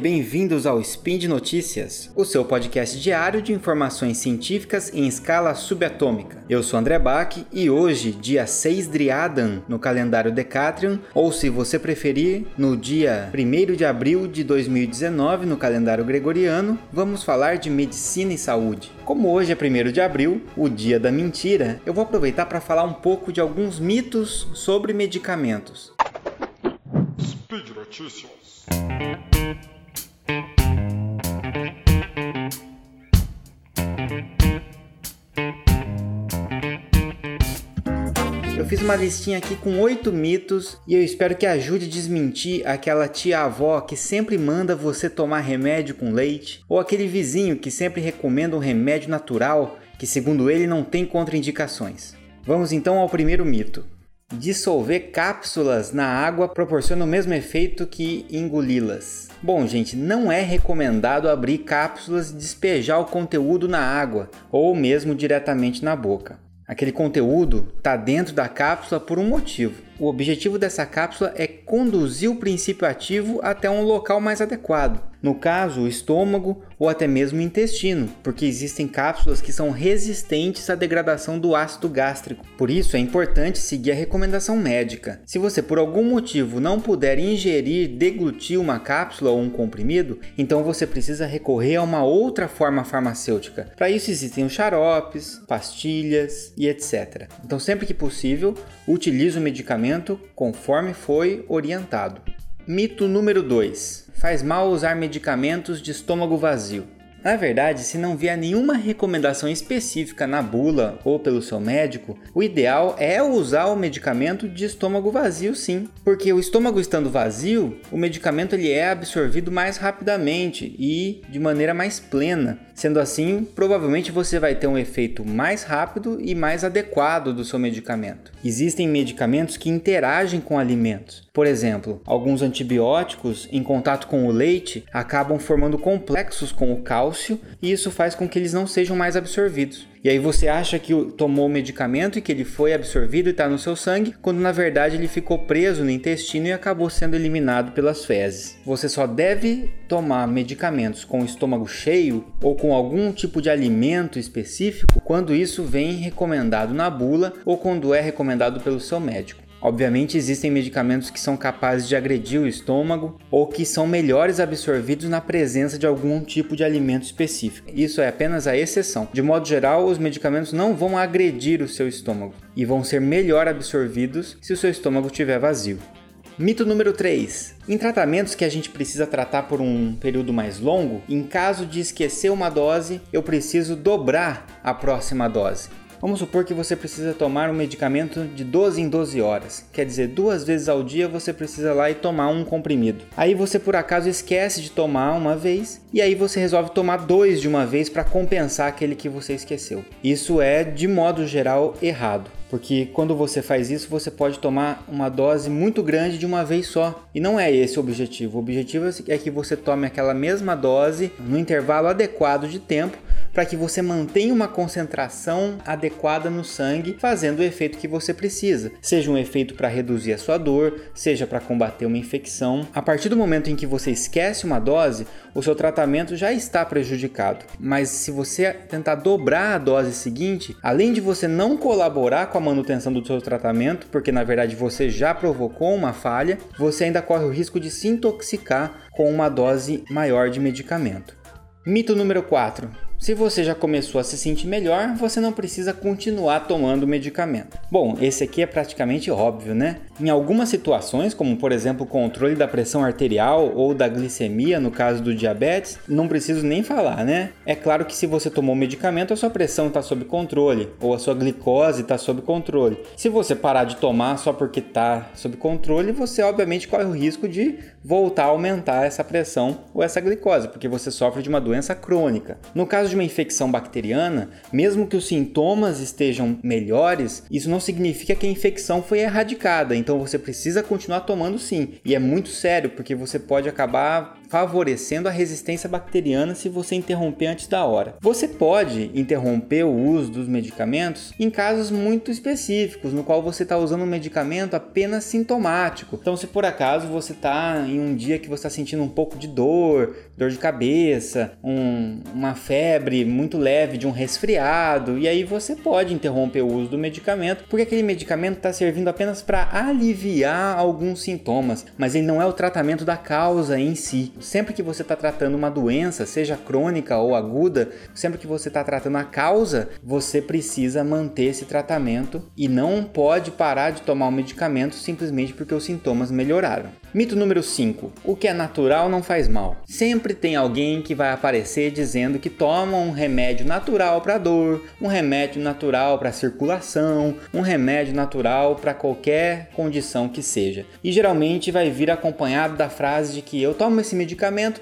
bem-vindos ao Spin de Notícias, o seu podcast diário de informações científicas em escala subatômica. Eu sou André Bach e hoje, dia 6 Driadan, no calendário Decatrium, ou se você preferir, no dia 1 de abril de 2019, no calendário gregoriano, vamos falar de medicina e saúde. Como hoje é 1 de abril, o dia da mentira, eu vou aproveitar para falar um pouco de alguns mitos sobre medicamentos. Speed Notícias. Eu fiz uma listinha aqui com oito mitos e eu espero que ajude a desmentir aquela tia-avó que sempre manda você tomar remédio com leite, ou aquele vizinho que sempre recomenda um remédio natural que, segundo ele, não tem contraindicações. Vamos então ao primeiro mito. Dissolver cápsulas na água proporciona o mesmo efeito que engoli-las. Bom, gente, não é recomendado abrir cápsulas e despejar o conteúdo na água ou mesmo diretamente na boca. Aquele conteúdo está dentro da cápsula por um motivo. O objetivo dessa cápsula é conduzir o princípio ativo até um local mais adequado no caso, o estômago ou até mesmo o intestino, porque existem cápsulas que são resistentes à degradação do ácido gástrico. Por isso, é importante seguir a recomendação médica. Se você por algum motivo não puder ingerir, deglutir uma cápsula ou um comprimido, então você precisa recorrer a uma outra forma farmacêutica. Para isso existem os xaropes, pastilhas e etc. Então, sempre que possível, utilize o medicamento conforme foi orientado. Mito número 2 faz mal usar medicamentos de estômago vazio. Na verdade, se não vier nenhuma recomendação específica na bula ou pelo seu médico, o ideal é usar o medicamento de estômago vazio sim, porque o estômago estando vazio, o medicamento ele é absorvido mais rapidamente e de maneira mais plena. Sendo assim, provavelmente você vai ter um efeito mais rápido e mais adequado do seu medicamento. Existem medicamentos que interagem com alimentos. Por exemplo, alguns antibióticos em contato com o leite acabam formando complexos com o cálcio e isso faz com que eles não sejam mais absorvidos. E aí você acha que tomou o medicamento e que ele foi absorvido e está no seu sangue, quando na verdade ele ficou preso no intestino e acabou sendo eliminado pelas fezes. Você só deve tomar medicamentos com o estômago cheio ou com algum tipo de alimento específico quando isso vem recomendado na bula ou quando é recomendado pelo seu médico. Obviamente, existem medicamentos que são capazes de agredir o estômago ou que são melhores absorvidos na presença de algum tipo de alimento específico. Isso é apenas a exceção. De modo geral, os medicamentos não vão agredir o seu estômago e vão ser melhor absorvidos se o seu estômago estiver vazio. Mito número 3. Em tratamentos que a gente precisa tratar por um período mais longo, em caso de esquecer uma dose, eu preciso dobrar a próxima dose. Vamos supor que você precisa tomar um medicamento de 12 em 12 horas, quer dizer, duas vezes ao dia você precisa lá e tomar um comprimido. Aí você por acaso esquece de tomar uma vez e aí você resolve tomar dois de uma vez para compensar aquele que você esqueceu. Isso é, de modo geral, errado. Porque quando você faz isso, você pode tomar uma dose muito grande de uma vez só. E não é esse o objetivo. O objetivo é que você tome aquela mesma dose no intervalo adequado de tempo para que você mantenha uma concentração adequada no sangue, fazendo o efeito que você precisa, seja um efeito para reduzir a sua dor, seja para combater uma infecção. A partir do momento em que você esquece uma dose, o seu tratamento já está prejudicado. Mas se você tentar dobrar a dose seguinte, além de você não colaborar com a manutenção do seu tratamento, porque na verdade você já provocou uma falha, você ainda corre o risco de se intoxicar com uma dose maior de medicamento. Mito número 4. Se você já começou a se sentir melhor, você não precisa continuar tomando o medicamento. Bom, esse aqui é praticamente óbvio, né? Em algumas situações, como por exemplo o controle da pressão arterial ou da glicemia, no caso do diabetes, não preciso nem falar, né? É claro que se você tomou o medicamento, a sua pressão está sob controle ou a sua glicose está sob controle. Se você parar de tomar só porque está sob controle, você obviamente corre o risco de voltar a aumentar essa pressão ou essa glicose, porque você sofre de uma doença crônica. No caso de uma infecção bacteriana, mesmo que os sintomas estejam melhores, isso não significa que a infecção foi erradicada. Então você precisa continuar tomando sim. E é muito sério, porque você pode acabar favorecendo a resistência bacteriana se você interromper antes da hora. Você pode interromper o uso dos medicamentos em casos muito específicos, no qual você está usando um medicamento apenas sintomático. Então, se por acaso você está em um dia que você está sentindo um pouco de dor, dor de cabeça, um, uma febre muito leve de um resfriado, e aí você pode interromper o uso do medicamento, porque aquele medicamento está servindo apenas para aliviar alguns sintomas, mas ele não é o tratamento da causa em si. Sempre que você está tratando uma doença, seja crônica ou aguda, sempre que você está tratando a causa, você precisa manter esse tratamento e não pode parar de tomar o medicamento simplesmente porque os sintomas melhoraram. Mito número 5. O que é natural não faz mal. Sempre tem alguém que vai aparecer dizendo que toma um remédio natural para dor, um remédio natural para circulação, um remédio natural para qualquer condição que seja. E geralmente vai vir acompanhado da frase de que eu tomo esse medicamento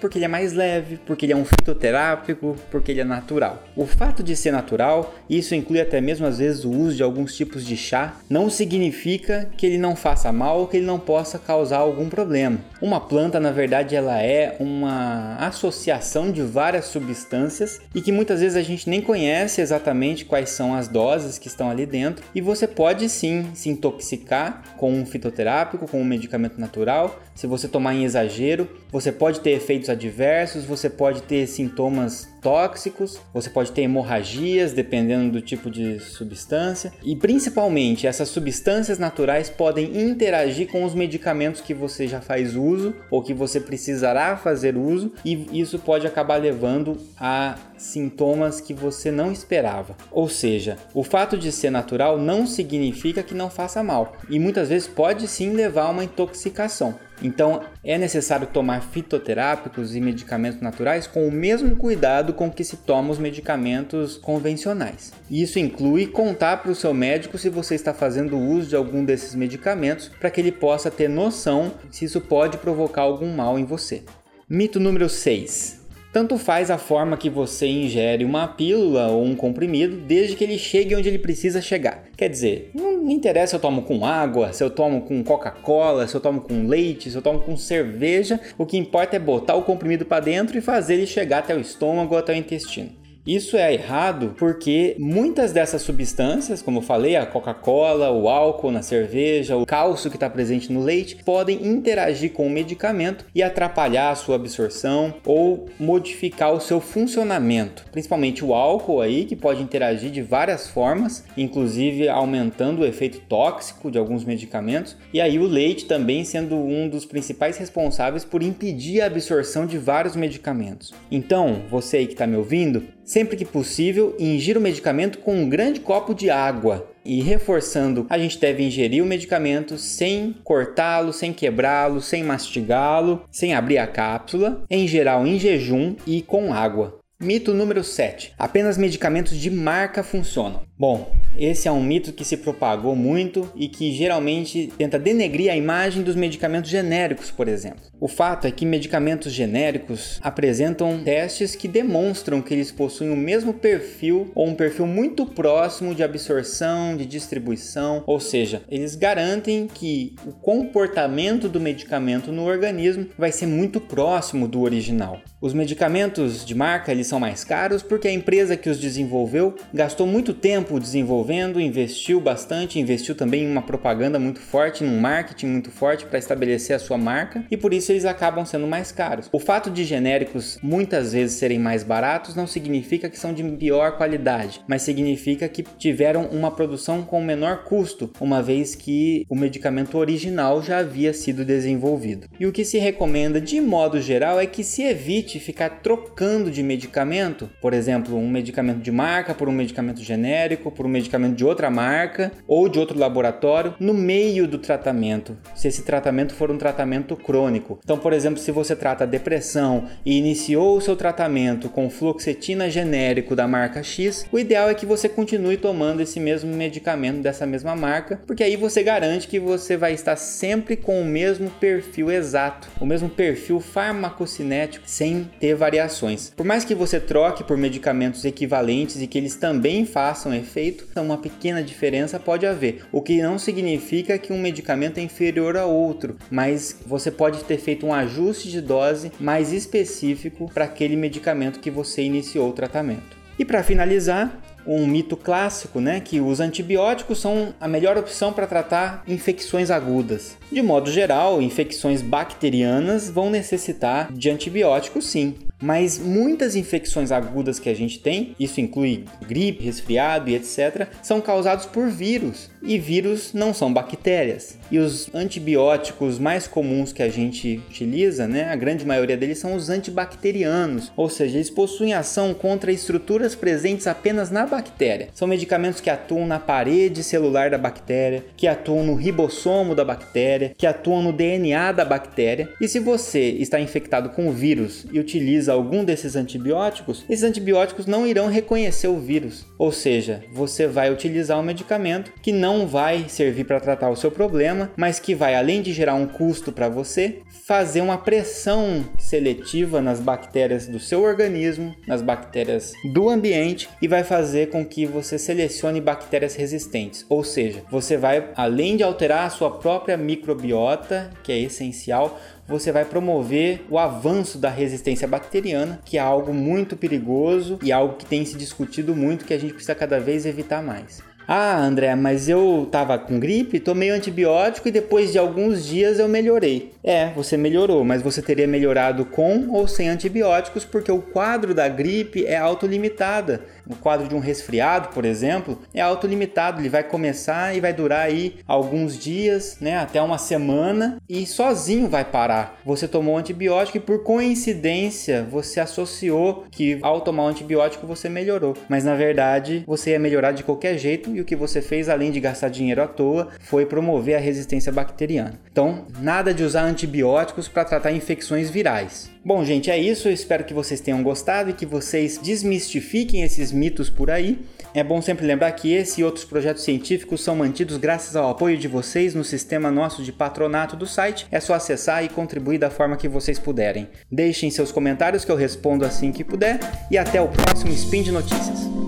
porque ele é mais leve, porque ele é um fitoterápico, porque ele é natural. O fato de ser natural, isso inclui até mesmo às vezes o uso de alguns tipos de chá, não significa que ele não faça mal ou que ele não possa causar algum problema. Uma planta, na verdade, ela é uma associação de várias substâncias e que muitas vezes a gente nem conhece exatamente quais são as doses que estão ali dentro e você pode sim se intoxicar com um fitoterápico, com um medicamento natural. Se você tomar em exagero, você pode ter efeitos adversos, você pode ter sintomas tóxicos, você pode ter hemorragias dependendo do tipo de substância. E principalmente essas substâncias naturais podem interagir com os medicamentos que você já faz uso ou que você precisará fazer uso e isso pode acabar levando a sintomas que você não esperava. Ou seja, o fato de ser natural não significa que não faça mal e muitas vezes pode sim levar a uma intoxicação. Então é necessário tomar fitoterápicos e medicamentos naturais com o mesmo cuidado com que se toma os medicamentos convencionais. Isso inclui contar para o seu médico se você está fazendo uso de algum desses medicamentos para que ele possa ter noção se isso pode provocar algum mal em você. Mito número 6. Tanto faz a forma que você ingere uma pílula ou um comprimido, desde que ele chegue onde ele precisa chegar. Quer dizer, não interessa se eu tomo com água, se eu tomo com Coca-Cola, se eu tomo com leite, se eu tomo com cerveja, o que importa é botar o comprimido para dentro e fazer ele chegar até o estômago ou até o intestino. Isso é errado porque muitas dessas substâncias, como eu falei, a Coca-Cola, o álcool na cerveja, o cálcio que está presente no leite, podem interagir com o medicamento e atrapalhar a sua absorção ou modificar o seu funcionamento. Principalmente o álcool aí, que pode interagir de várias formas, inclusive aumentando o efeito tóxico de alguns medicamentos, e aí o leite também sendo um dos principais responsáveis por impedir a absorção de vários medicamentos. Então, você aí que está me ouvindo, Sempre que possível, ingira o medicamento com um grande copo de água. E reforçando, a gente deve ingerir o medicamento sem cortá-lo, sem quebrá-lo, sem mastigá-lo, sem abrir a cápsula, em geral em jejum e com água. Mito número 7. Apenas medicamentos de marca funcionam. Bom, esse é um mito que se propagou muito e que geralmente tenta denegrir a imagem dos medicamentos genéricos, por exemplo. O fato é que medicamentos genéricos apresentam testes que demonstram que eles possuem o mesmo perfil ou um perfil muito próximo de absorção, de distribuição, ou seja, eles garantem que o comportamento do medicamento no organismo vai ser muito próximo do original. Os medicamentos de marca eles são mais caros porque a empresa que os desenvolveu gastou muito tempo desenvolvendo, investiu bastante, investiu também em uma propaganda muito forte, num marketing muito forte para estabelecer a sua marca e por isso eles acabam sendo mais caros. O fato de genéricos muitas vezes serem mais baratos não significa que são de pior qualidade, mas significa que tiveram uma produção com menor custo, uma vez que o medicamento original já havia sido desenvolvido. E o que se recomenda de modo geral é que se evite ficar trocando de medicamento, por exemplo, um medicamento de marca por um medicamento genérico, por um medicamento de outra marca ou de outro laboratório no meio do tratamento, se esse tratamento for um tratamento crônico. Então, por exemplo, se você trata depressão e iniciou o seu tratamento com fluoxetina genérico da marca X, o ideal é que você continue tomando esse mesmo medicamento dessa mesma marca, porque aí você garante que você vai estar sempre com o mesmo perfil exato, o mesmo perfil farmacocinético, sem ter variações. Por mais que você troque por medicamentos equivalentes e que eles também façam efeito, uma pequena diferença pode haver, o que não significa que um medicamento é inferior a outro, mas você pode ter feito um ajuste de dose mais específico para aquele medicamento que você iniciou o tratamento. E para finalizar, um mito clássico, né, que os antibióticos são a melhor opção para tratar infecções agudas. De modo geral, infecções bacterianas vão necessitar de antibióticos sim, mas muitas infecções agudas que a gente tem, isso inclui gripe, resfriado e etc., são causados por vírus. E vírus não são bactérias. E os antibióticos mais comuns que a gente utiliza, né, a grande maioria deles são os antibacterianos, ou seja, eles possuem ação contra estruturas presentes apenas na bactéria. São medicamentos que atuam na parede celular da bactéria, que atuam no ribossomo da bactéria, que atuam no DNA da bactéria. E se você está infectado com o vírus e utiliza utiliza algum desses antibióticos, esses antibióticos não irão reconhecer o vírus. Ou seja, você vai utilizar um medicamento que não vai servir para tratar o seu problema, mas que vai, além de gerar um custo para você, fazer uma pressão seletiva nas bactérias do seu organismo, nas bactérias do ambiente e vai fazer com que você selecione bactérias resistentes. Ou seja, você vai, além de alterar a sua própria microbiota, que é essencial, você vai promover o avanço da resistência bacteriana, que é algo muito perigoso e algo que tem se discutido muito que a gente precisa cada vez evitar mais. Ah, André, mas eu tava com gripe, tomei antibiótico e depois de alguns dias eu melhorei. É, você melhorou, mas você teria melhorado com ou sem antibióticos porque o quadro da gripe é autolimitada. O quadro de um resfriado, por exemplo, é autolimitado, ele vai começar e vai durar aí alguns dias, né, até uma semana e sozinho vai parar. Você tomou antibiótico e por coincidência você associou que ao tomar o antibiótico você melhorou, mas na verdade você ia melhorar de qualquer jeito e o que você fez, além de gastar dinheiro à toa, foi promover a resistência bacteriana. Então, nada de usar antibióticos para tratar infecções virais. Bom, gente, é isso. Eu espero que vocês tenham gostado e que vocês desmistifiquem esses mitos por aí. É bom sempre lembrar que esse e outros projetos científicos são mantidos graças ao apoio de vocês no sistema nosso de patronato do site. É só acessar e contribuir da forma que vocês puderem. Deixem seus comentários que eu respondo assim que puder e até o próximo Spin de Notícias.